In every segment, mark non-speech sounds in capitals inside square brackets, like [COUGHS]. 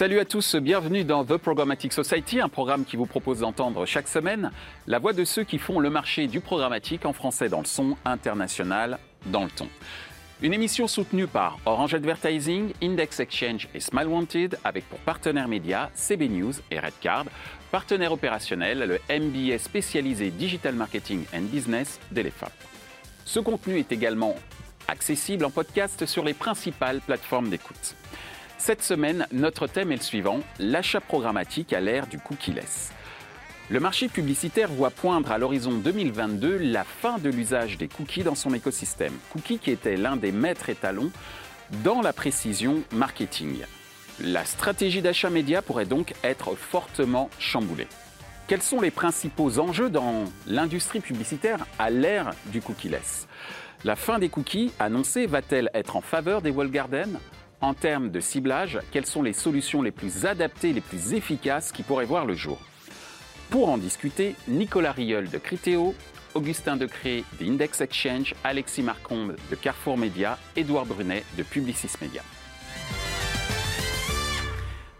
Salut à tous, bienvenue dans The Programmatic Society, un programme qui vous propose d'entendre chaque semaine la voix de ceux qui font le marché du programmatique en français dans le son, international dans le ton. Une émission soutenue par Orange Advertising, Index Exchange et Smile Wanted, avec pour partenaires médias CB News et Redcard, partenaire opérationnel le MBA spécialisé Digital Marketing and Business d'Elefa. Ce contenu est également accessible en podcast sur les principales plateformes d'écoute. Cette semaine, notre thème est le suivant, l'achat programmatique à l'ère du cookie-less. Le marché publicitaire voit poindre à l'horizon 2022 la fin de l'usage des cookies dans son écosystème. Cookies qui était l'un des maîtres étalons dans la précision marketing. La stratégie d'achat média pourrait donc être fortement chamboulée. Quels sont les principaux enjeux dans l'industrie publicitaire à l'ère du cookie-less? La fin des cookies annoncée va-t-elle être en faveur des wall gardens En termes de ciblage, quelles sont les solutions les plus adaptées, les plus efficaces qui pourraient voir le jour? Pour en discuter, Nicolas Rieul de Criteo, Augustin Decré d'Index Exchange, Alexis Marcombe de Carrefour Média, Édouard Brunet de Publicis Média.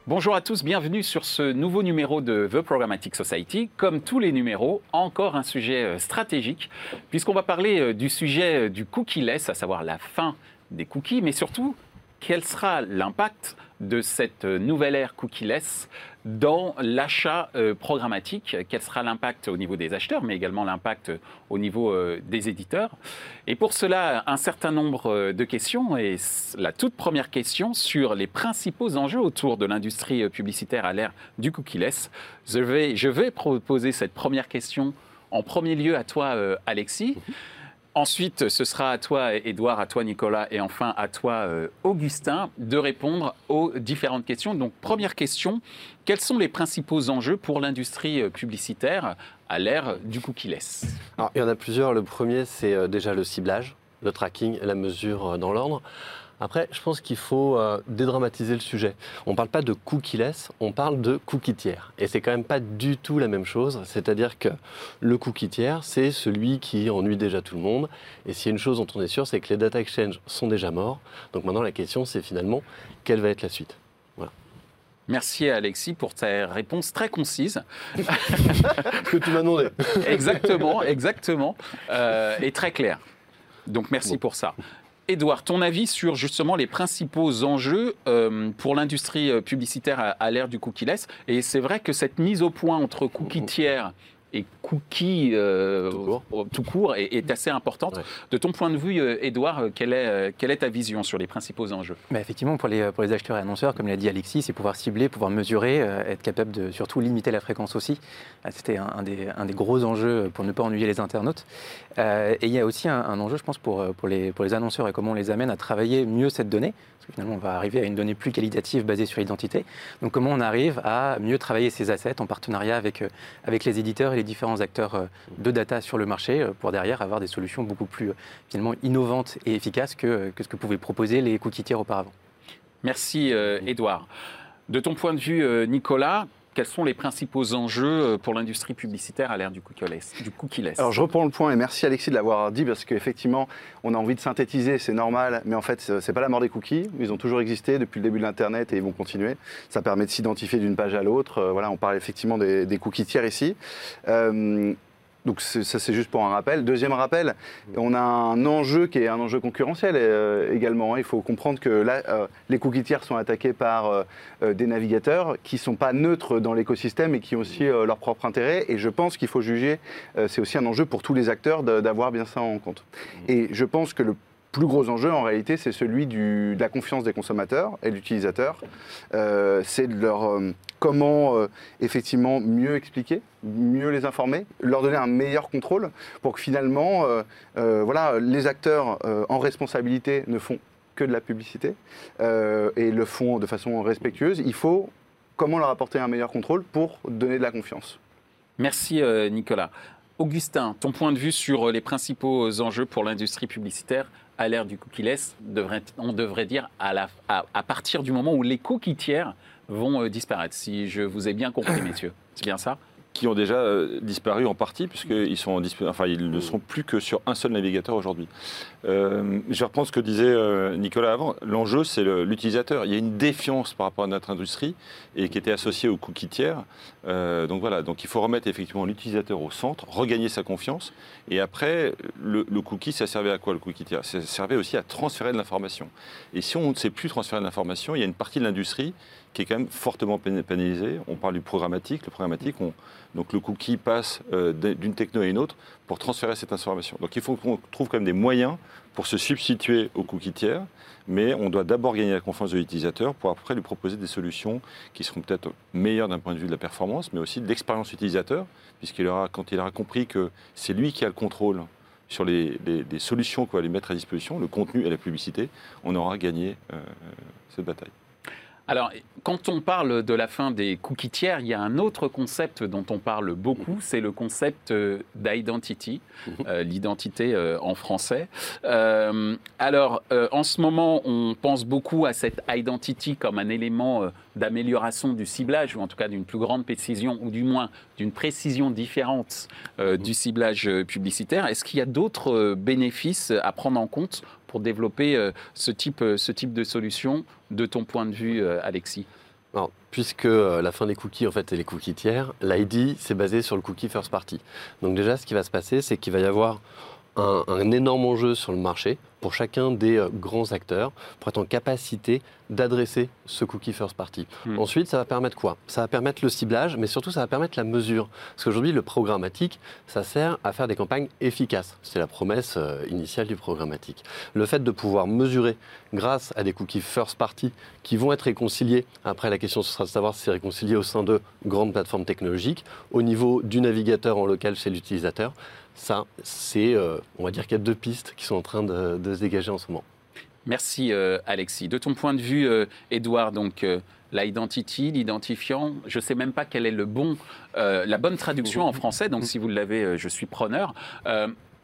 Bonjour à tous, bienvenue sur ce nouveau numéro de The Programmatic Society. Comme tous les numéros, encore un sujet euh, stratégique, puisqu'on va parler euh, du sujet euh, du cookie-less, à savoir la fin des cookies, mais surtout quel sera l'impact de cette nouvelle ère cookie-less dans l'achat euh, programmatique? Quel sera l'impact au niveau des acheteurs, mais également l'impact au niveau euh, des éditeurs? Et pour cela, un certain nombre euh, de questions. Et la toute première question sur les principaux enjeux autour de l'industrie publicitaire à l'ère du cookie-less. Je vais, je vais poser cette première question en premier lieu à toi, Alexis. Mhm. Ensuite, ce sera à toi, Edouard, à toi, Nicolas, et enfin à toi, euh, Augustin, de répondre aux différentes questions. Donc, première question, quels sont les principaux enjeux pour l'industrie euh, publicitaire à l'ère du cookie-less? Il y en a plusieurs. Le premier, c'est euh, déjà le ciblage, le tracking la mesure dans l'ordre. Après, je pense qu'il faut euh, dédramatiser le sujet. On ne parle pas de cookie-less, on parle de cookie tiers. Et c'est quand même pas du tout la même chose. C'est-à-dire que le cookie tiers, c'est celui qui ennuie déjà tout le monde. Et s'il y a une chose dont on est sûr, c'est que les data exchange sont déjà morts. Donc maintenant, la question, c'est finalement, quelle va être la suite? Voilà. Merci Alexis pour ta réponse très concise. [LAUGHS] que tu m'as demandé. exactement, exactement. Euh, et très claire. Donc merci pour ça. Edouard, ton avis sur justement les principaux enjeux euh, pour l'industrie euh, publicitaire à, l'ère du cookie-less? Et c'est vrai que cette mise au point entre cookies tiers et cookies euh, tout court, est, assez importante. De ton point de vue, Edouard, quelle est, quelle est ta vision sur les principaux enjeux? Bah, Effectivement, pour les, pour les acheteurs et annonceurs, comme l'a dit Alexis, c'est pouvoir cibler, pouvoir mesurer, être capable de surtout limiter la fréquence aussi. C'était un, des, un, des, gros enjeux pour ne pas ennuyer les internautes. et il y a aussi un, enjeu, je pense, pour, pour, les, pour les annonceurs et comment on les amène à travailler mieux cette donnée. Parce que finalement, on va arriver à une donnée plus qualitative basée sur l'identité. Donc, comment on arrive à mieux travailler ces assets en partenariat avec, avec les éditeurs et les différents acteurs de data sur le marché euh, pour derrière avoir des solutions beaucoup plus euh, finalement innovantes et efficaces que, que ce que pouvaient proposer les cookies tiers auparavant. Merci Edouard. De ton point de vue, Nicolas, quels sont les principaux enjeux pour l'industrie publicitaire à l'ère du cookie-less Alors je reprends le point et merci Alexis de l'avoir dit parce qu'effectivement on a envie de synthétiser, c'est normal, mais en fait c'est pas la mort des cookies, ils ont toujours existé depuis le début de l'internet et ils vont continuer. Ça permet de s'identifier d'une page à l'autre. Voilà, on parle effectivement des, des cookies tiers ici. Euh, donc ça c'est juste pour un rappel. Deuxième rappel, on a un enjeu qui est un enjeu concurrentiel euh, également. Il faut comprendre que là, euh, les cookies tiers sont attaqués par euh, des navigateurs qui ne sont pas neutres dans l'écosystème et qui ont aussi leur propre intérêt. Et je pense qu'il faut juger, c'est aussi un enjeu pour tous les acteurs d'avoir bien ça en compte. Et je pense que le plus gros enjeu, en réalité, c'est celui de la confiance des consommateurs et de l'utilisateur. Euh, c'est de leur euh, comment euh, effectivement mieux expliquer, mieux les informer, leur donner un meilleur contrôle pour que finalement, voilà, les acteurs en responsabilité ne font que de la publicité et le font de façon respectueuse. Il faut comment leur apporter un meilleur contrôle pour donner de la confiance? Merci Nicolas. Augustin, ton point de vue sur les principaux enjeux pour l'industrie publicitaire à l'ère du cookie-less, on devrait dire à, partir du moment où les cookies tiers vont euh, disparaître, si je vous ai bien compris, [COUGHS] messieurs. C'est bien ça? Cookies ont déjà euh, disparu en partie, puisqu'ils sont enfin, ils ne sont plus que sur un seul navigateur aujourd'hui. Euh, je vais reprendre ce que disait euh, Nicolas avant. L'enjeu, c'est l'utilisateur. Il y a une défiance par rapport à notre industrie et qui était associée aux cookies tiers. donc voilà, donc il faut remettre effectivement l'utilisateur au centre, regagner sa confiance. Et après, le, cookie, ça servait à quoi le cookie tiers? Ça servait aussi à transférer de l'information. Et si on ne sait plus transférer de l'information, il y a une partie de l'industrie qui est quand même fortement pénalisé. On parle du programmatique. Le programmatique, donc le cookie passe euh, d'une techno à une autre pour transférer cette information. Donc il faut qu'on trouve quand même des moyens pour se substituer au cookie tiers, mais on doit d'abord gagner la confiance de l'utilisateur pour après lui proposer des solutions qui seront peut-être meilleures d'un point de vue de la performance, mais aussi de l'expérience utilisateur, puisqu'il aura, quand il aura compris que c'est lui qui a le contrôle sur les, solutions qu'on va lui mettre à disposition, le contenu et la publicité, on aura gagné euh, cette bataille. Alors, quand on parle de la fin des cookies tiers, il y a un autre concept dont on parle beaucoup, c'est le concept euh, d'identity, mhm. euh, l'identité euh, en français. alors, en ce moment, on pense beaucoup à cette identity comme un élément d'amélioration du ciblage, ou en tout cas d'une plus grande précision, ou du moins d'une précision différente mhm. du ciblage publicitaire. Est-ce qu'il y a d'autres bénéfices à prendre en compte pour développer euh, ce, type, euh, ce type de solution, de ton point de vue, euh, Alexis? Puisque la fin des cookies, en fait, est les cookies tiers, l'ID, c'est basé sur le cookie first party. Donc déjà, ce qui va se passer, c'est qu'il va y avoir un, un, énorme enjeu sur le marché pour chacun des euh, grands acteurs pour être en capacité d'adresser ce cookie first party. Hmm. Ensuite, ça va permettre quoi? Ça va permettre le ciblage, mais surtout, ça va permettre la mesure. Parce qu'aujourd'hui, le programmatique, ça sert à faire des campagnes efficaces. C'est la promesse euh, initiale du programmatique. Le fait de pouvoir mesurer grâce à des cookies first party qui vont être réconciliés, après la question ce sera de savoir si c'est réconcilié au sein de grandes plateformes technologiques, au niveau du navigateur en local chez l'utilisateur, ça, c'est, euh, on va dire qu'il y a deux pistes qui sont en train de, se dégager en ce moment. Merci euh, Alexis. De ton point de vue, Edouard, euh, donc l'identity, l'identifiant, je ne sais même pas quelle est le bon, la bonne traduction en français, donc si vous l'avez, je suis preneur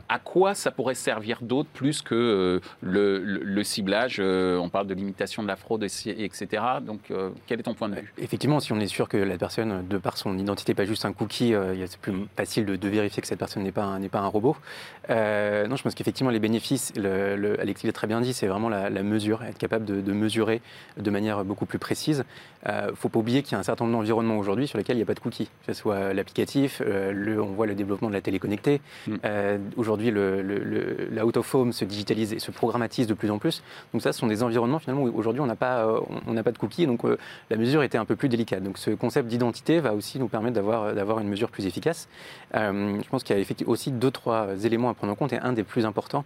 à quoi ça pourrait servir d'autre plus que euh, le, ciblage euh, On parle de limitation de la fraude, etc. Donc, euh, quel est ton point de vue? Effectivement, si on est sûr que la personne, de par son identité, pas juste un cookie, c'est plus facile de, vérifier que cette personne n'est pas, un, pas un robot. non, je pense qu'effectivement, les bénéfices, le, Alexis l'a très bien dit, c'est vraiment la, mesure, être capable de, mesurer de manière beaucoup plus précise. Il ne faut pas oublier qu'il y a un certain nombre d'environnements aujourd'hui sur lesquels il n'y a pas de cookies, que ce soit l'applicatif, on voit le développement de la télé connectée. Mm. aujourd'hui, aujourd'hui, le, la out of home se digitalise et se programmatise de plus en plus. Donc ça, ce sont des environnements finalement où aujourd'hui on n'a pas, euh, on n'a pas de cookies, donc euh, la mesure était un peu plus délicate. Donc ce concept d'identité va aussi nous permettre d'avoir, d'avoir une mesure plus efficace. Euh, je pense qu'il y a effectivement aussi deux, trois éléments à prendre en compte et un des plus importants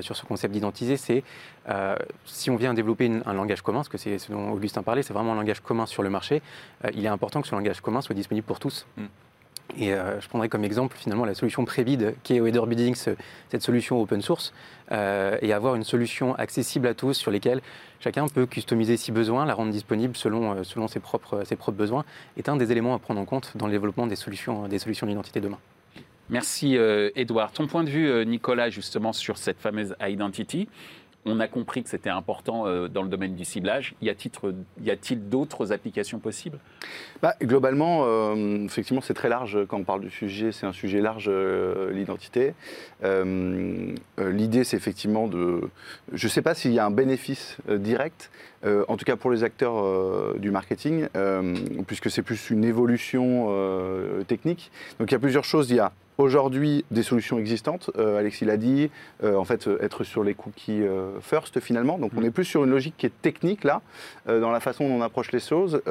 sur ce concept d'identité, c'est si on vient développer un langage commun, ce que c'est ce dont Augustin parlait, c'est vraiment un langage commun sur le marché, il est important que ce langage commun soit disponible pour tous. Mm. Et euh, je prendrai comme exemple finalement la solution Prebid, qui est Weather Bidding, cette solution open source, euh, et avoir une solution accessible à tous sur lesquelles chacun peut customiser si besoin, la rendre disponible selon, euh, selon ses, propres, ses propres besoins, est un des éléments à prendre en compte dans le développement des solutions, des solutions d'identité demain. Merci Edouard. Ton point de vue, Nicolas, justement sur cette fameuse identity on a compris que c'était important euh, dans le domaine du ciblage. Y a-t-il d'autres applications possibles? Bah, Globalement, euh, effectivement, c'est très large quand on parle du sujet. C'est un sujet large, euh, l'identité. L'idée, c'est effectivement de... Je ne sais pas s'il y a un bénéfice direct, en tout cas pour les acteurs du marketing, puisque c'est plus une évolution technique. Donc il y a plusieurs choses. Il y a aujourd'hui des solutions existantes. Euh, Alexis l'a dit, euh, en fait, être sur les cookies euh, first finalement. Donc, on mm. est plus sur une logique qui est technique là, dans la façon dont on approche les choses.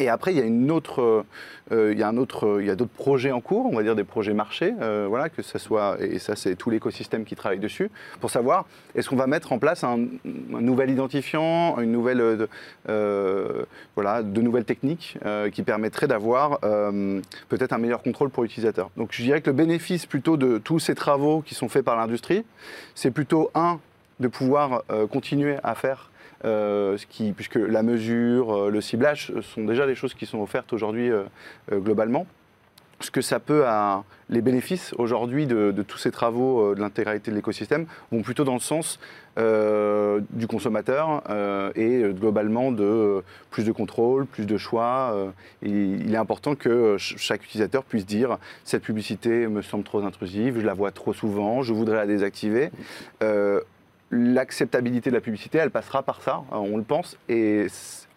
Et après, il y a une autre, euh, il y a un autre, il y a d'autres projets en cours, on va dire des projets marchés, euh, voilà, que ce soit, et ça c'est tout l'écosystème qui travaille dessus, pour savoir est-ce qu'on va mettre en place un, nouvel identifiant, une nouvelle, euh, voilà, de nouvelles techniques qui permettraient d'avoir peut-être un meilleur contrôle pour l'utilisateur. Donc je dirais que le bénéfice plutôt de tous ces travaux qui sont faits par l'industrie, c'est plutôt un de pouvoir continuer à faire qui, puisque la mesure, euh, le ciblage sont déjà des choses qui sont offertes aujourd'hui euh, globalement. ce que ça peut, à, les bénéfices aujourd'hui de, tous ces travaux euh, de l'intégralité de l'écosystème vont plutôt dans le sens euh, du consommateur euh, et euh, globalement de euh, plus de contrôle, plus de choix. euh, il est important que ch- chaque utilisateur puisse dire cette publicité me semble trop intrusive, je la vois trop souvent, je voudrais la désactiver. L'acceptabilité de la publicité, elle passera par ça, hein, on le pense, et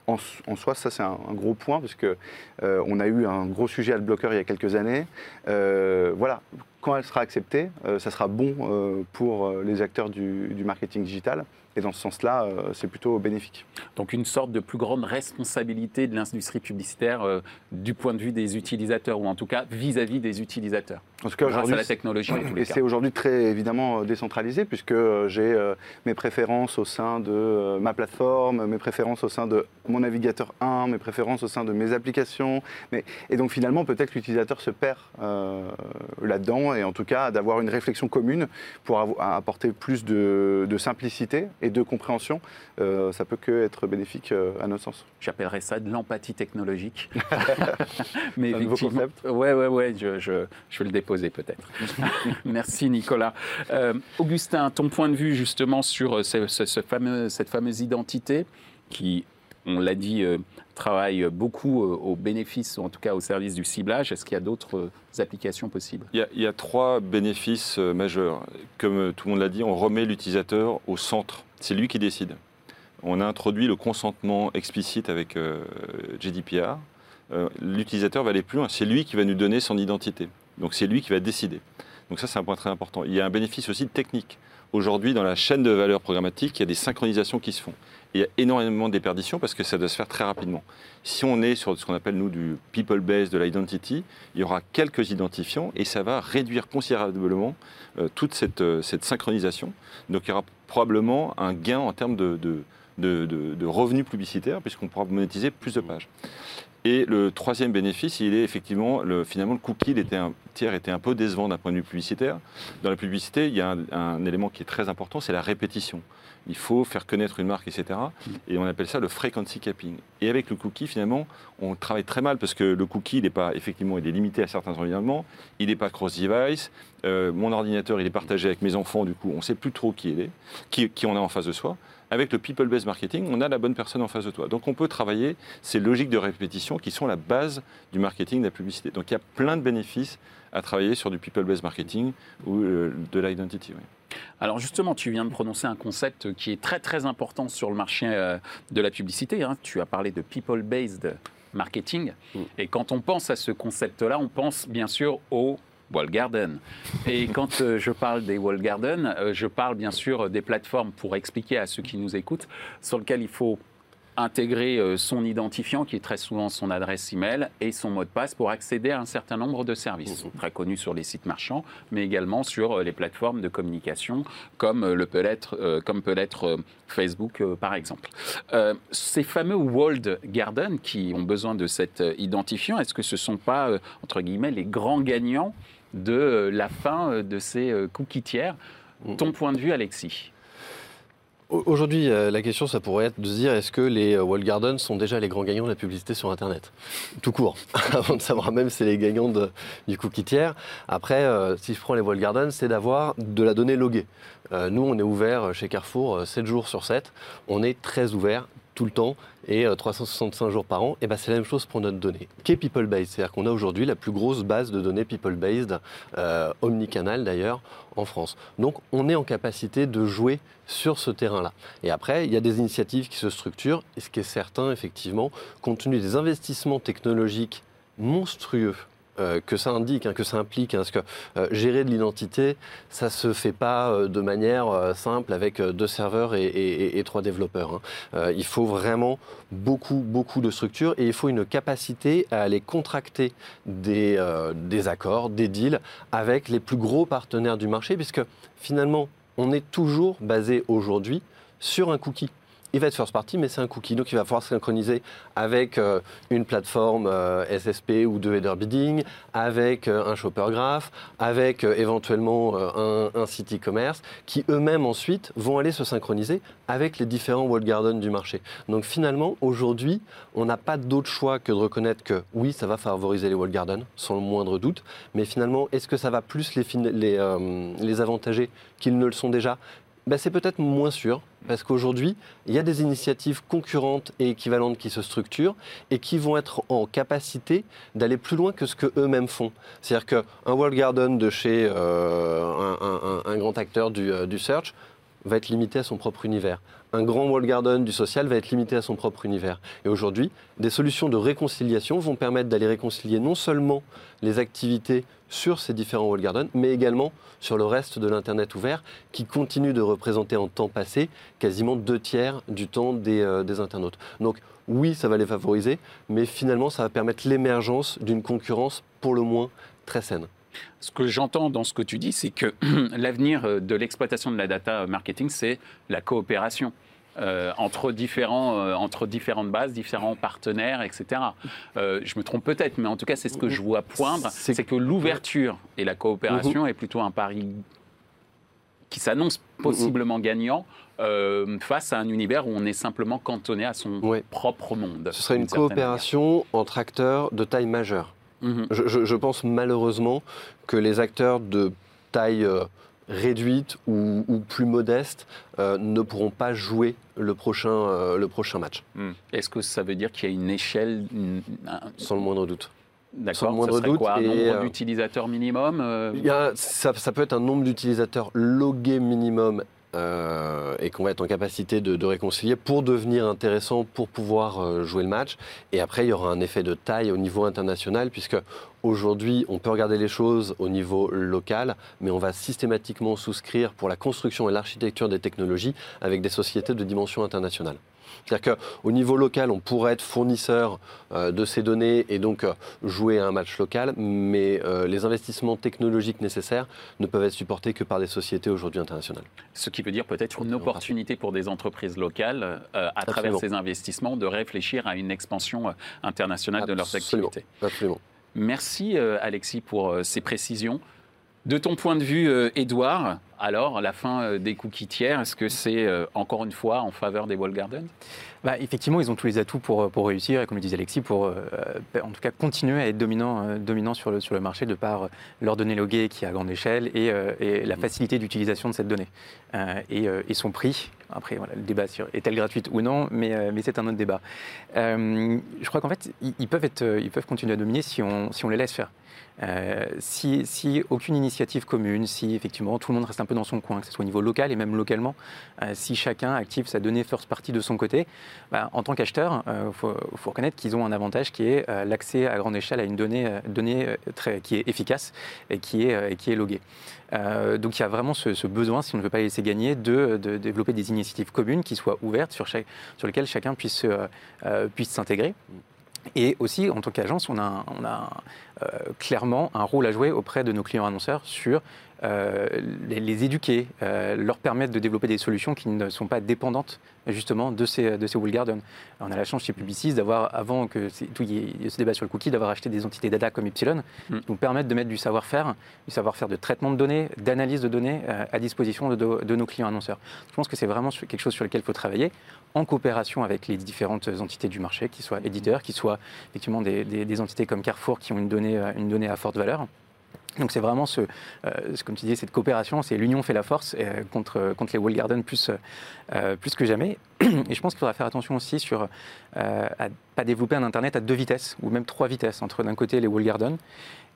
en, soi, ça c'est un, gros point parce que euh, on a eu un gros sujet adblocker il y a quelques années. Euh, voilà, quand elle sera acceptée, euh, ça sera bon pour les acteurs du marketing digital. Et dans ce sens-là, euh, c'est plutôt bénéfique. Donc une sorte de plus grande responsabilité de l'industrie publicitaire euh, du point de vue des utilisateurs, ou en tout cas vis-à-vis des utilisateurs, En tout cas, grâce à la technologie Et c'est aujourd'hui très évidemment euh, décentralisé puisque j'ai euh, mes préférences au sein de euh, ma plateforme, mes préférences au sein de mon navigateur 1, mes préférences au sein de mes applications. Mais, et donc finalement, peut-être l'utilisateur se perd là-dedans et en tout cas d'avoir une réflexion commune pour apporter plus de, de simplicité et de compréhension, euh, ça peut que être bénéfique euh, à notre sens. J'appellerais ça de l'empathie technologique. [LAUGHS] Mais Un nouveau effectivement, concept. ouais, ouais, ouais, je, je- je vais le déposer peut-être. [LAUGHS] Merci Nicolas. Euh, Augustin, ton point de vue justement sur euh, ce- ce- ce fameux, cette fameuse identité qui, on l'a dit, euh, travaille beaucoup euh, au bénéfice, ou en tout cas au service du ciblage. Est-ce qu'il y a d'autres euh, applications possibles? Il y, a, il y a trois bénéfices euh, majeurs. Comme euh, tout le monde l'a dit, on remet l'utilisateur au centre. C'est lui qui décide. On a introduit le consentement explicite avec euh, GDPR. Euh, l'utilisateur va aller plus loin. C'est lui qui va nous donner son identité. Donc c'est lui qui va décider. Donc ça, c'est un point très important. Il y a un bénéfice aussi technique. Aujourd'hui, dans la chaîne de valeur programmatique, il y a des synchronisations qui se font. Il y a énormément de déperditions parce que ça doit se faire très rapidement. Si on est sur ce qu'on appelle, nous, du people base de l'identity, il y aura quelques identifiants et ça va réduire considérablement euh, toute cette, euh, cette synchronisation. Donc il y aura probablement un gain en termes de- de revenus publicitaires puisqu'on pourra monétiser plus de pages. Et le troisième bénéfice, il est effectivement, le, finalement, le cookie était un, tiers était un peu décevant d'un point de vue publicitaire. Dans la publicité, il y a un, élément qui est très important, c'est la répétition. Il faut faire connaître une marque, etc. Et on appelle ça le frequency capping. Et avec le cookie, finalement, on travaille très mal parce que le cookie, il n'est pas, effectivement, il est limité à certains environnements, il n'est pas cross-device. Euh, mon ordinateur, il est partagé avec mes enfants, du coup, on ne sait plus trop qui est, qui on a en face de soi. Avec le people-based marketing, on a la bonne personne en face de toi. Donc on peut travailler ces logiques de répétition qui sont la base du marketing de la publicité. Donc il y a plein de bénéfices à travailler sur du people-based marketing ou euh, de l'identity. oui. Alors justement, tu viens de prononcer un concept qui est très très important sur le marché euh, de la publicité. hein. Tu as parlé de people-based marketing. Mm. Et quand on pense à ce concept-là, on pense bien sûr au wall garden. Et quand euh, je parle des wall garden, euh, je parle bien sûr des plateformes pour expliquer à ceux qui nous écoutent sur lesquelles il faut intégrer euh, son identifiant, qui est très souvent son adresse email, et son mot de passe pour accéder à un certain nombre de services, très connus sur les sites marchands, mais également sur euh, les plateformes de communication, comme euh, le peut être, euh, comme peut l'être euh, Facebook, euh, par exemple. Euh, ces fameux walled garden qui ont besoin de cet euh, identifiant, est-ce que ce ne sont pas, euh, entre guillemets, les grands gagnants de euh, la fin euh, de ces euh, cookies tiers Ton point de vue, Alexis? Au- Aujourd'hui, la question, ça pourrait être de se dire est-ce que les wall gardens sont déjà les grands gagnants de la publicité sur Internet? Tout court, [LAUGHS] avant de savoir même si c'est les gagnants de- du cookie tiers. Après, euh, si je prends les wall gardens, c'est d'avoir de la donnée loguée. Euh, nous, on est ouvert chez Carrefour euh, 7 jours sur 7. On est très ouvert tout le temps et euh, 365 jours par an, et ben c'est la même chose pour notre donnée, qui est people-based. C'est-à-dire qu'on a aujourd'hui la plus grosse base de données people-based, euh, omnicanal d'ailleurs, en France. Donc on est en capacité de jouer sur ce terrain-là. Et après, il y a des initiatives qui se structurent, et ce qui est certain, effectivement, compte tenu des investissements technologiques monstrueux euh, que ça indique, hein, que ça implique, hein, parce que euh, gérer de l'identité, ça se fait pas euh, de manière simple avec deux serveurs et, trois développeurs. hein. Il faut vraiment beaucoup, beaucoup de structures et il faut une capacité à aller contracter des accords, des deals avec les plus gros partenaires du marché, puisque finalement, on est toujours basé aujourd'hui sur un cookie. Il va être first party, mais c'est un cookie. Donc il va falloir synchroniser avec euh, une plateforme euh, SSP ou de header bidding, avec euh, un shopper graph, avec éventuellement un, site e-commerce, qui eux-mêmes ensuite vont aller se synchroniser avec les différents walled gardens du marché. Donc finalement, aujourd'hui, on n'a pas d'autre choix que de reconnaître que oui, ça va favoriser les walled gardens, sans le moindre doute, mais finalement, est-ce que ça va plus les, les, les avantager qu'ils ne le sont déjà ben, c'est peut-être moins sûr, parce qu'aujourd'hui, il y a des initiatives concurrentes et équivalentes qui se structurent et qui vont être en capacité d'aller plus loin que ce qu'eux-mêmes font. C'est-à-dire qu'un World Garden de chez euh, un, grand acteur du, euh, du search va être limité à son propre univers un grand wall garden du social va être limité à son propre univers. Et aujourd'hui, des solutions de réconciliation vont permettre d'aller réconcilier non seulement les activités sur ces différents wall gardens, mais également sur le reste de l'Internet ouvert, qui continue de représenter en temps passé quasiment deux tiers du temps des, euh, des internautes. Donc oui, ça va les favoriser, mais finalement, ça va permettre l'émergence d'une concurrence pour le moins très saine. Ce que j'entends dans ce que tu dis, c'est que [CLEARS THROAT] l'avenir euh, de l'exploitation de la data marketing, c'est la coopération. Euh, entre, différents, euh, entre différentes bases, différents partenaires, etc. je me trompe peut-être, mais en tout cas, c'est ce que je vois poindre, c'est que l'ouverture et la coopération mhm. est plutôt un pari qui s'annonce possiblement gagnant face à un univers où on est simplement cantonné à son propre monde. Ce serait une coopération entre acteurs de taille majeure. Mhm. Je, pense malheureusement que les acteurs de taille euh, réduite ou, plus modeste euh, ne pourront pas jouer le prochain, euh, le prochain match. Mhm. Est-ce que ça veut dire qu'il y a une échelle Sans le moindre doute. D'accord, ça serait doute, quoi, un nombre d'utilisateurs minimum ça, ça, peut être un nombre d'utilisateurs logués minimum euh, et qu'on va être en capacité de, réconcilier pour devenir intéressant, pour pouvoir euh, jouer le match. Et après, il y aura un effet de taille au niveau international, puisque aujourd'hui, on peut regarder les choses au niveau local, mais on va systématiquement souscrire pour la construction et l'architecture des technologies avec des sociétés de dimension internationale. C'est-à-dire qu'au niveau local, on pourrait être fournisseur euh, de ces données et donc euh, jouer à un match local, mais euh, les investissements technologiques nécessaires ne peuvent être supportés que par des sociétés aujourd'hui internationales. Ce qui veut dire peut-être une opportunité pour des entreprises locales, à travers ces investissements, de réfléchir à une expansion internationale de leurs activités. Absolument. Merci Alexis pour ces précisions. De ton point de vue, Edouard, alors, la fin euh, des cookies tiers, est-ce que c'est euh, encore une fois en faveur des wall gardens bah, Effectivement, ils ont tous les atouts pour, pour réussir et comme le disait Alexis, pour euh, en tout cas continuer à être dominants dominant sur, le, sur le marché de par leur donnée loguée qui est à grande échelle et, la facilité d'utilisation de cette donnée. Et, son prix, après, voilà, le débat sur est-elle gratuite ou non, mais, mais c'est un autre débat. je crois qu'en fait, ils, peuvent être, ils peuvent continuer à dominer si on, si on les laisse faire. Euh, si, aucune initiative commune, si effectivement tout le monde reste un peu dans son coin, que ce soit au niveau local et même localement, euh, si chacun active sa donnée first party de son côté, bah, en tant qu'acheteur, il euh, faut, reconnaître qu'ils ont un avantage qui est l'accès à grande échelle à une donnée, donnée très, qui est efficace et qui est, qui est loguée. donc il y a vraiment ce, besoin, si on ne veut pas les laisser gagner, de, développer des initiatives communes qui soient ouvertes, sur, sur lesquelles chacun puisse, puisse s'intégrer. Et aussi, en tant qu'agence, on a, euh, clairement un rôle à jouer auprès de nos clients annonceurs sur euh, les, éduquer, euh, leur permettre de développer des solutions qui ne sont pas dépendantes justement de ces, de ces wall gardens. On a la chance chez Publicis d'avoir, avant que tout y ait ce débat sur le cookie, d'avoir acheté des entités data comme Epsilon, mm. qui nous permettent de mettre du savoir-faire, du savoir-faire de traitement de données, d'analyse de données à disposition de, de, nos clients annonceurs. Je pense que c'est vraiment quelque chose sur lequel il faut travailler en coopération avec les différentes entités du marché, qui soient éditeurs, qui soient effectivement des, des entités comme Carrefour qui ont une donnée, une donnée à forte valeur. Donc c'est vraiment ce, euh, comme tu disais, cette coopération, c'est l'union fait la force euh, contre, contre les wall gardens plus, euh, plus que jamais. [CLEARS THROAT] Et je pense qu'il faudra faire attention aussi sur à pas développer un internet à deux vitesses ou même trois vitesses entre d'un côté les wall gardens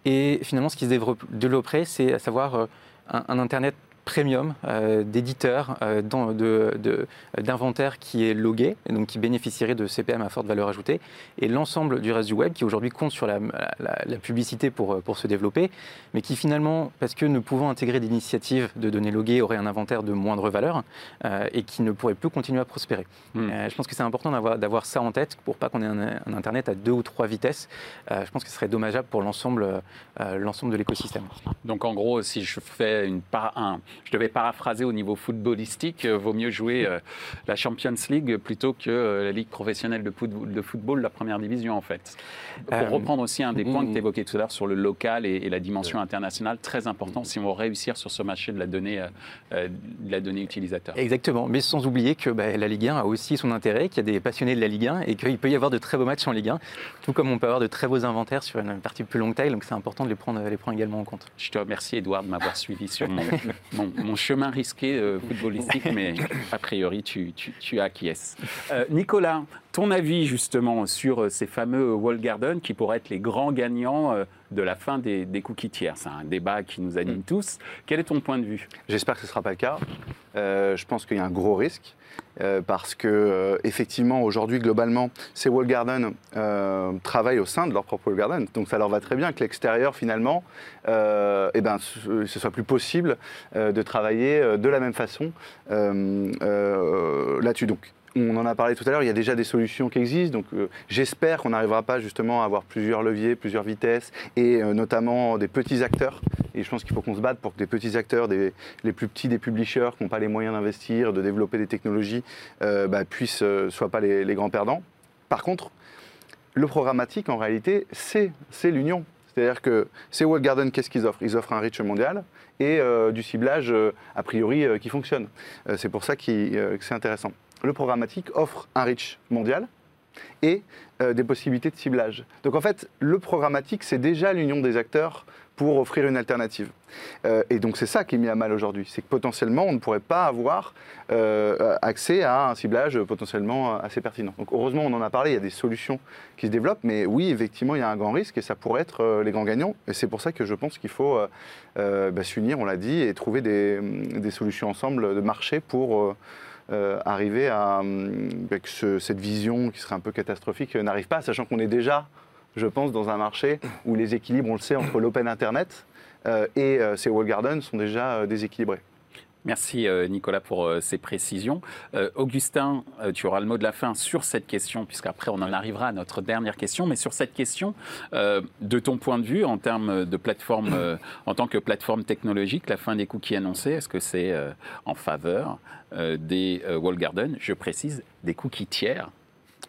et finalement ce qui se développerait, c'est à savoir un internet premium euh, d'éditeurs euh, d'inventaire de, qui est logué, et donc qui bénéficierait de CPM à forte valeur ajoutée, et l'ensemble du reste du web qui aujourd'hui compte sur la, publicité pour, pour se développer, mais qui finalement, parce que ne pouvant intégrer des initiatives de données loguées, aurait un inventaire de moindre valeur euh, et qui ne pourrait plus continuer à prospérer. Hmm. je pense que c'est important d'avoir ça en tête pour pas qu'on ait un, Internet à deux ou trois vitesses. je pense que ce serait dommageable pour l'ensemble l'ensemble de l'écosystème. Donc en gros, si je fais une, un, je devais paraphraser au niveau footballistique, vaut mieux jouer la Champions League plutôt que la Ligue professionnelle de football, la première division en fait. Pour reprendre aussi un des points que tu évoquais tout à l'heure sur le local et, la dimension internationale, très important si on veut réussir sur ce marché de la donnée, de la donnée utilisateur. Exactement, mais sans oublier que bah, la Ligue 1 a aussi son intérêt, qu'il y a des passionnés de la Ligue 1 et qu'il peut y avoir de très beaux matchs en Ligue 1, tout comme on peut avoir de très beaux inventaires sur une partie plus longue taille, donc c'est important de les prendre, les prendre également en compte. Je te remercie Edouard de m'avoir suivi sur mon, [LAUGHS] chemin risqué euh, footballistique, mais a priori tu, tu, tu acquiesces. Euh, Nicolas, ton avis justement sur euh, ces fameux Wall Garden qui pourraient être les grands gagnants de la fin des, cookies tiers? C'est un débat qui nous anime mm. tous. Quel est ton point de vue? J'espère que ce ne sera pas le cas. je pense qu'il y a un gros risque. Euh, parce que euh, effectivement aujourd'hui globalement ces wall gardens euh, travaillent au sein de leur propre wall garden, donc ça leur va très bien que l'extérieur finalement, eh ben, ce, ce, soit plus possible de travailler de la même façon là-dessus. Donc on en a parlé tout à l'heure, il y a déjà des solutions qui existent. Donc euh, j'espère qu'on n'arrivera pas justement à avoir plusieurs leviers, plusieurs vitesses et euh, notamment des petits acteurs. Et je pense qu'il faut qu'on se batte pour que des petits acteurs, des, les plus petits des publishers qui n'ont pas les moyens d'investir, de développer des technologies, euh, bah, puissent, soient pas les, grands perdants. Par contre, le programmatique, en réalité, c'est l'union. C'est-à-dire que ces Wall Garden, qu'est-ce qu'ils offrent? Ils offrent un reach mondial et du ciblage, a priori, qui fonctionne. c'est pour ça que c'est intéressant le programmatique offre un reach mondial et euh, des possibilités de ciblage. Donc en fait, le programmatique, c'est déjà l'union des acteurs pour offrir une alternative. Euh, et donc c'est ça qui est mis à mal aujourd'hui, c'est que potentiellement on ne pourrait pas avoir euh, accès à un ciblage potentiellement assez pertinent. Donc heureusement on en a parlé, il y a des solutions qui se développent, mais oui effectivement il y a un grand risque et ça pourrait être les grands gagnants. Et c'est pour ça que je pense qu'il faut bah, s'unir, on l'a dit, et trouver des, des, solutions ensemble de marché pour euh, arriver à euh, que cette vision qui serait un peu catastrophique n'arrive pas, sachant qu'on est déjà, je pense, dans un marché où les équilibres, on le sait, entre l'open Internet euh, et ces wall gardens sont déjà déséquilibrés. Merci euh, Nicolas pour euh, ces précisions. Euh, Augustin, tu auras le mot de la fin sur cette question, puisqu'après on en arrivera à notre dernière question, mais sur cette question, de ton point de vue en termes de plateforme, en tant que plateforme technologique, la fin des cookies annoncés, est-ce que c'est en faveur des wall gardens Je précise, des cookies tiers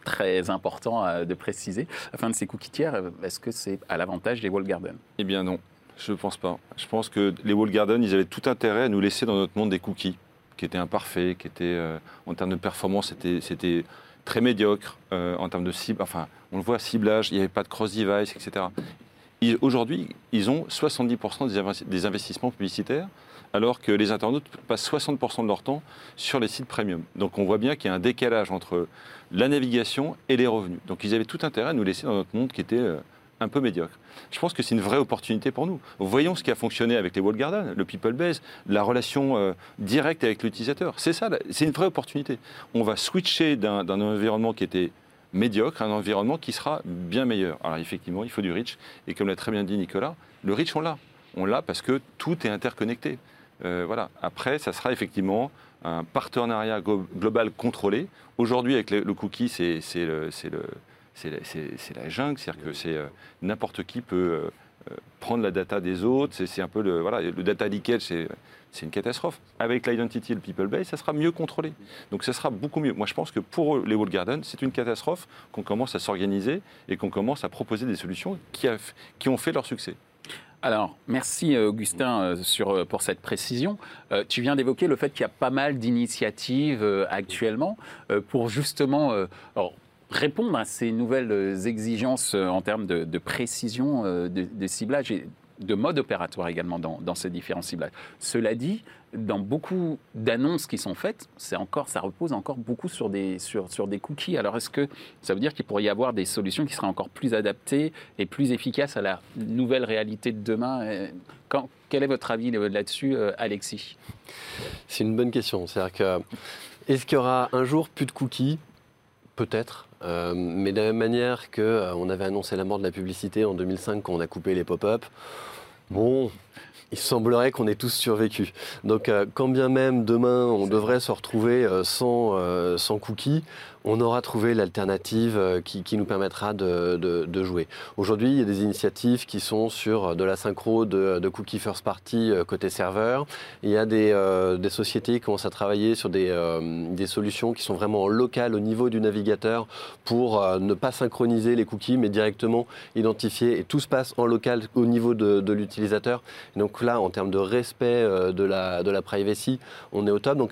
très important de préciser. La fin de ces cookies tiers, est-ce que c'est à l'avantage des wall gardens Eh bien non. Je ne pense pas. Je pense que les wall gardens, ils avaient tout intérêt à nous laisser dans notre monde des cookies, qui étaient imparfaits, qui étaient, euh, en termes de performance, c'était très médiocre, euh, en termes de cible, enfin, on le voit, ciblage, il n'y avait pas de cross-device, etc. Aujourd'hui, ils ont 70% des investissements publicitaires, alors que les internautes passent 60% de leur temps sur les sites premium. Donc on voit bien qu'il y a un décalage entre la navigation et les revenus. Donc ils avaient tout intérêt à nous laisser dans notre monde qui était... Euh, un peu médiocre. Je pense que c'est une vraie opportunité pour nous. Voyons ce qui a fonctionné avec les wall gardens, le people base, la relation euh, directe avec l'utilisateur. C'est ça, c'est une vraie opportunité. On va switcher d'un environnement qui était médiocre à un environnement qui sera bien meilleur. Alors effectivement, il faut du reach. Et comme l'a très bien dit Nicolas, le reach, on l'a. On l'a parce que tout est interconnecté. Euh, voilà. Après, ça sera effectivement un partenariat global contrôlé. Aujourd'hui, avec le, cookie, c'est le, c'est la, jungle, c'est-à-dire que c'est euh, n'importe qui peut euh, euh, prendre la data des autres. C'est un peu le voilà, le data leakage, c'est une catastrophe. Avec l'identity et le people base, ça sera mieux contrôlé. Donc ça sera beaucoup mieux. Moi, je pense que pour les wall gardens, c'est une catastrophe qu'on commence à s'organiser et qu'on commence à proposer des solutions qui, qui ont fait leur succès. Alors, merci Augustin sur, pour cette précision. tu viens d'évoquer le fait qu'il y a pas mal d'initiatives actuellement pour justement répondre à ces nouvelles euh, exigences euh, en termes de, précision, euh, de, ciblage et de mode opératoire également dans, ces différents ciblages. Cela dit, dans beaucoup d'annonces qui sont faites, c'est encore, ça repose encore beaucoup sur des, sur, des cookies. Alors est-ce que ça veut dire qu'il pourrait y avoir des solutions qui seraient encore plus adaptées et plus efficaces à la nouvelle réalité de demain? Quel est votre avis là-dessus, Alexis? C'est une bonne question. C'est-à-dire que est-ce qu'il y aura un jour plus de cookies? Peut-être. Euh, mais de la même manière qu'on euh, avait annoncé la mort de la publicité en 2005 quand on a coupé les pop-up, bon, il semblerait qu'on ait tous survécu. Donc, euh, quand bien même demain on devrait se retrouver sans, sans cookies, on aura trouvé l'alternative euh, qui, qui nous permettra de, de- de jouer. Aujourd'hui, il y a des initiatives qui sont sur de la synchro de, de cookie first party euh, côté serveur. Il y a des, euh, des sociétés qui commencent à travailler sur des, euh, des solutions qui sont vraiment locales au niveau du navigateur pour euh, ne pas synchroniser les cookies, mais directement identifier. Et tout se passe en local au niveau de, l'utilisateur. Et Donc là, en termes de respect euh, de la, de la privacy, on est au top. Donc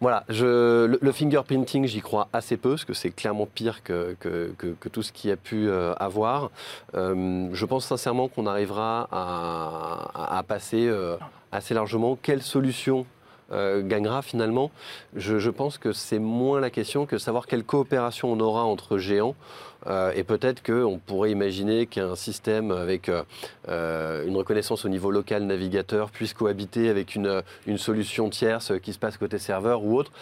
voilà, le, fingerprinting, j'y crois assez peu, parce que c'est clairement pire que, que- tout ce qu'il y a pu euh, avoir. Euh, je pense sincèrement qu'on arrivera à, passer assez largement. Quelle solution euh, gagnera finalement je, pense que c'est moins la question que savoir quelle coopération on aura entre géants. Euh, et peut-être qu'on pourrait imaginer qu'un système avec euh, euh, une reconnaissance au niveau local navigateur puisse cohabiter avec une, une solution tierce qui se passe côté serveur ou autre.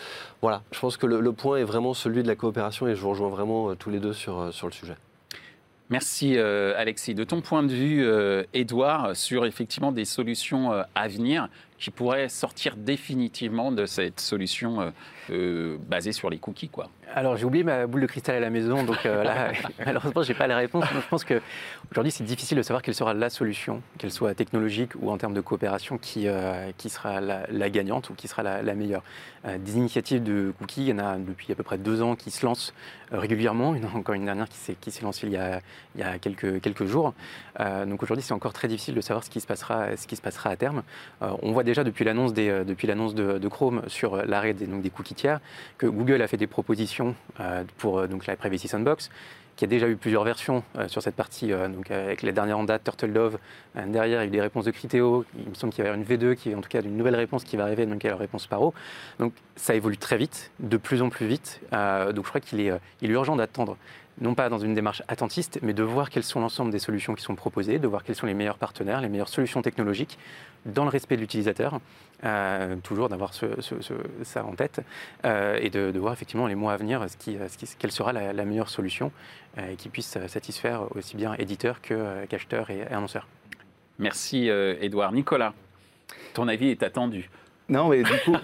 Voilà, je pense que le, point est vraiment celui de la coopération et je vous rejoins vraiment euh, tous les deux sur, euh, sur le sujet. Merci euh, Alexis. De ton point de vue, euh, Edouard, sur effectivement des solutions euh, à venir qui pourraient sortir définitivement de cette solution euh, euh, basée sur les cookies, quoi. Alors j'ai oublié ma boule de cristal à la maison, donc euh, là, [LAUGHS] malheureusement, j'ai pas la réponse. Je pense que aujourd'hui, c'est difficile de savoir quelle sera la solution, qu'elle soit technologique ou en termes de coopération, qui, euh, qui sera la, gagnante ou qui sera la, meilleure. Des initiatives de cookies, il y en a depuis à peu près deux ans qui se lancent régulièrement. Il encore une dernière qui s'est lancée il y a, il y a quelques, quelques jours. Donc aujourd'hui, c'est encore très difficile de savoir ce qui se passera, ce qui se passera à terme. On voit des, euh, depuis l'annonce de, de Chrome sur l'arrêt des, cookies tiers que Google a fait des propositions euh, pour euh, donc la Privacy Sandbox, qui a déjà eu plusieurs versions euh, sur cette partie, euh, avec les dernières en date, Turtle Dove. Euh, derrière, il y a eu des réponses de Criteo. Il me semble qu'il va y avoir une V2 qui est en tout cas une nouvelle réponse qui va arriver, donc la réponse Paro. Donc ça évolue très vite, de plus en plus vite. Euh, donc je crois qu'il est, euh, il est urgent d'attendre non pas dans une démarche attentiste, mais de voir quelles sont l'ensemble des solutions qui sont proposées, de voir quels sont les meilleurs partenaires, les meilleures solutions technologiques, dans le respect de l'utilisateur, euh, toujours d'avoir ça en tête, euh, et de, voir effectivement les mois à venir quelle sera la, meilleure solution euh, qui puisse satisfaire aussi bien éditeurs que, qu'acheteurs et, et annonceurs. Merci Edouard. Nicolas, ton avis est attendu. Non, mais du coup,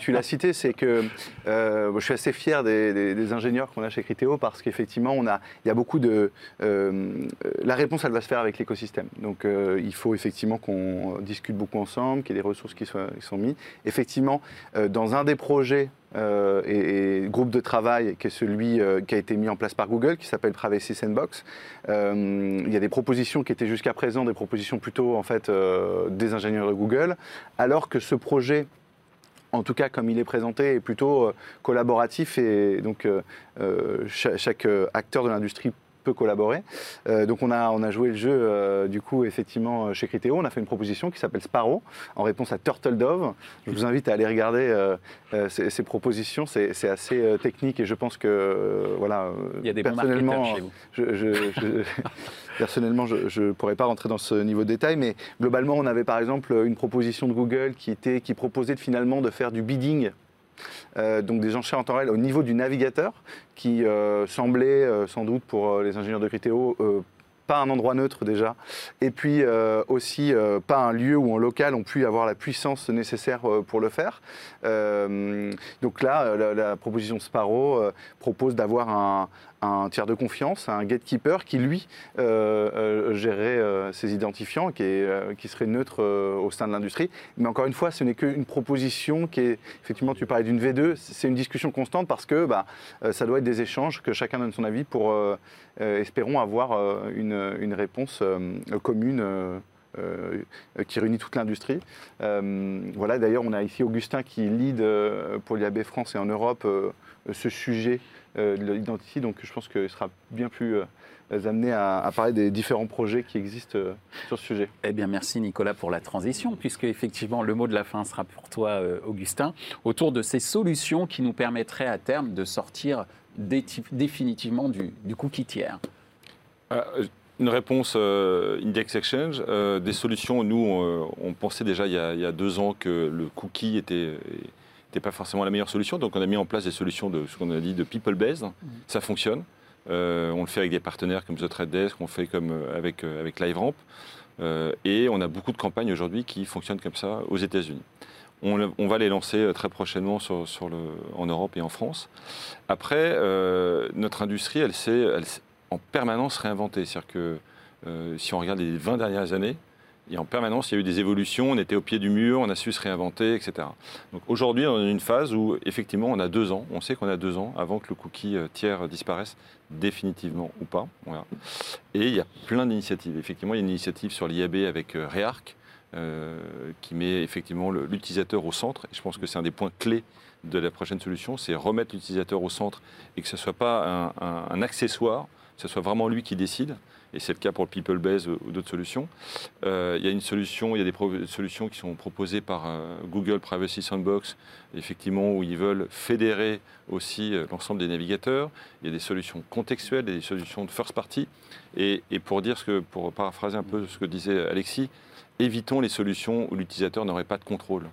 tu, l'as cité, c'est que euh, je suis assez fier des, ingénieurs qu'on a chez Criteo parce qu'effectivement, on a, il y a beaucoup de. euh, la réponse, elle va se faire avec l'écosystème. Donc, euh, il faut effectivement qu'on discute beaucoup ensemble, qu'il y ait des ressources qui, qui sont mises. Effectivement, dans un des projets euh, et, groupe de travail qui est celui euh, qui a été mis en place par Google, qui s'appelle Privacy Sandbox, euh, il y a des propositions qui étaient jusqu'à présent des propositions plutôt en fait euh, des ingénieurs de Google, alors que ce projet en tout cas comme il est présenté, est plutôt collaboratif et donc cha- chaque, acteur de l'industrie peut collaborer. Euh, donc on a, on a joué le jeu euh, du coup effectivement euh, chez Criteo, on a fait une proposition qui s'appelle Sparrow en réponse à Turtle Dove. Je vous invite à aller regarder ces, ces propositions, c'est c'est assez technique et je pense que voilà. Il y a des personnellement, chez vous. je, je- je- [LAUGHS] personnellement, je ne pourrais pas rentrer dans ce niveau de détail, mais globalement, on avait par exemple une proposition de Google qui, était, qui proposait de, finalement de faire du bidding. Euh, donc des enchères en temps réel au niveau du navigateur, qui euh, semblait euh, sans doute pour les ingénieurs de Criteo euh, pas un endroit neutre déjà, et puis aussi pas un lieu où en local on puisse avoir la puissance nécessaire pour le faire. Donc là, la, la proposition Sparrow propose d'avoir un, un tiers de confiance, un gatekeeper qui lui euh, euh, gérerait euh, ces identifiants, qui, est, qui serait neutre au sein de l'industrie. Mais encore une fois, ce n'est qu'une proposition qui est, effectivement, tu parlais d'une V2, c'est une discussion constante parce que bah, ça doit être des échanges, que chacun donne son avis pour, espérons, avoir une, une réponse commune. qui réunit toute l'industrie. Voilà, d'ailleurs, on a ici Augustin qui lead pour l'IAB France et en Europe ce sujet euh, de l'identity, donc je pense qu'il sera bien plus euh, amené à, à parler des différents projets qui existent euh, sur ce sujet. Eh bien, merci Nicolas pour la transition, puisque effectivement le mot de la fin sera pour toi, euh, Augustin, autour de ces solutions qui nous permettraient à terme de sortir dé- définitivement du, du cookie tiers. Euh, Une réponse euh, Index Exchange, euh, des solutions, nous, on, on pensait déjà il y, a, il y a deux ans que le cookie était, était pas forcément la meilleure solution, donc on a mis en place des solutions de ce qu'on a dit de people-based, ça fonctionne. Euh, on le fait avec des partenaires comme The Trade Desk, on le fait comme euh, avec, euh, avec LiveRamp, Euh, et on a beaucoup de campagnes aujourd'hui qui fonctionnent comme ça aux États-Unis. On, va les lancer très prochainement sur, sur le, en Europe et en France. Après, euh, notre industrie, elle s'est en permanence réinventée. C'est-à-dire que si on regarde les 20 dernières années, a en permanence, il y a eu des évolutions, on était au pied du mur, on a su se réinventer, etc. Donc aujourd'hui, on est dans une phase où, effectivement, on a deux ans, on sait qu'on a deux ans avant que le cookie euh, tiers disparaisse définitivement ou pas. Et il y a plein d'initiatives. Effectivement, il y a une initiative sur l'IAB avec euh, Rearc, euh, qui met effectivement l'utilisateur au centre. Et je pense que c'est un des points clés de la prochaine solution, c'est remettre l'utilisateur au centre et que ce ne soit pas un- un accessoire, que ce soit vraiment lui qui décide. Et c'est le cas pour le People Base ou d'autres solutions. Euh, il y a une solution, il y a des solutions qui sont proposées par euh, Google Privacy Sandbox, effectivement, où ils veulent fédérer aussi euh, l'ensemble des navigateurs. Il y a des solutions contextuelles, des solutions de first party. Et, et pour dire ce que, pour paraphraser un peu ce que disait Alexis, évitons les solutions où l'utilisateur n'aurait pas de contrôle.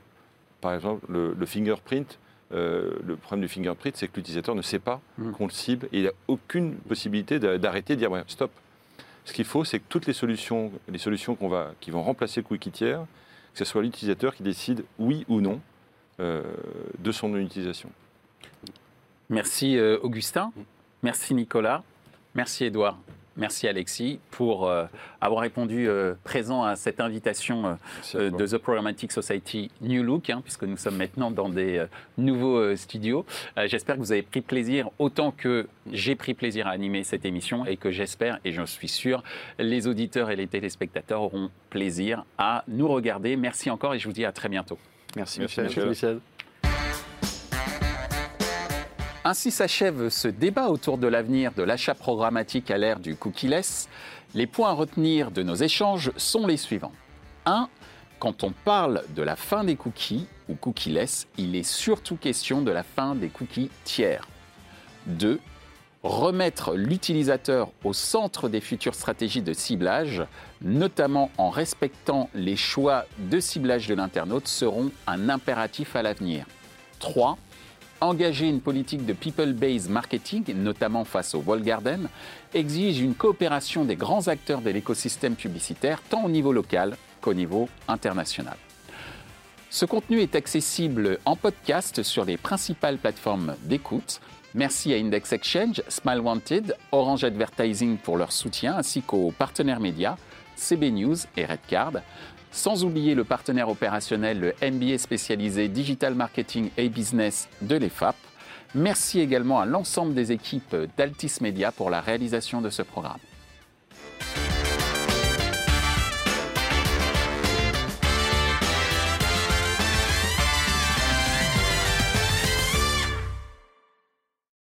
Par exemple, le, le fingerprint. euh, le problème du fingerprint, c'est que l'utilisateur ne sait pas Mm. qu'on le cible et il n'a aucune possibilité d'a- d'arrêter, de dire ouais, stop. Ce qu'il faut, c'est que toutes les solutions, les solutions qui vont remplacer le cookie que ce soit l'utilisateur qui décide oui ou non euh, de son utilisation. Merci euh, Augustin, merci Nicolas, merci Edouard, merci Alexis pour euh, avoir répondu euh, présent à cette invitation euh, euh, de The Programmatic Society New Look, hein, puisque nous sommes maintenant dans des euh, nouveaux euh, studios. Euh, j'espère que vous avez pris plaisir autant que j'ai pris plaisir à animer cette émission et que j'espère, et je suis sûr, les auditeurs et les téléspectateurs auront plaisir à nous regarder. Merci encore et je vous dis à très bientôt. Merci, Merci, Michel. Michel. Michel. Ainsi s'achève ce débat autour de l'avenir de l'achat programmatique à l'ère du cookie-less. Les points à retenir de nos échanges sont les suivants. 1. Quand on parle de la fin des cookies ou cookie-less, il est surtout question de la fin des cookies tiers. 2. Remettre l'utilisateur au centre des futures stratégies de ciblage, notamment en respectant les choix de ciblage de l'internaute, seront un impératif à l'avenir. 3 engager une politique de people-based marketing, notamment face au wall garden, exige une coopération des grands acteurs de l'écosystème publicitaire, tant au niveau local qu'au niveau international. Ce contenu est accessible en podcast sur les principales plateformes d'écoute. Merci à Index Exchange, Smile Wanted, Orange Advertising pour leur soutien, ainsi qu'aux partenaires médias, CB News et Redcard. Sans oublier le partenaire opérationnel, le MBA spécialisé Digital Marketing et Business de l'EFAP. Merci également à l'ensemble des équipes d'Altis Media pour la réalisation de ce programme.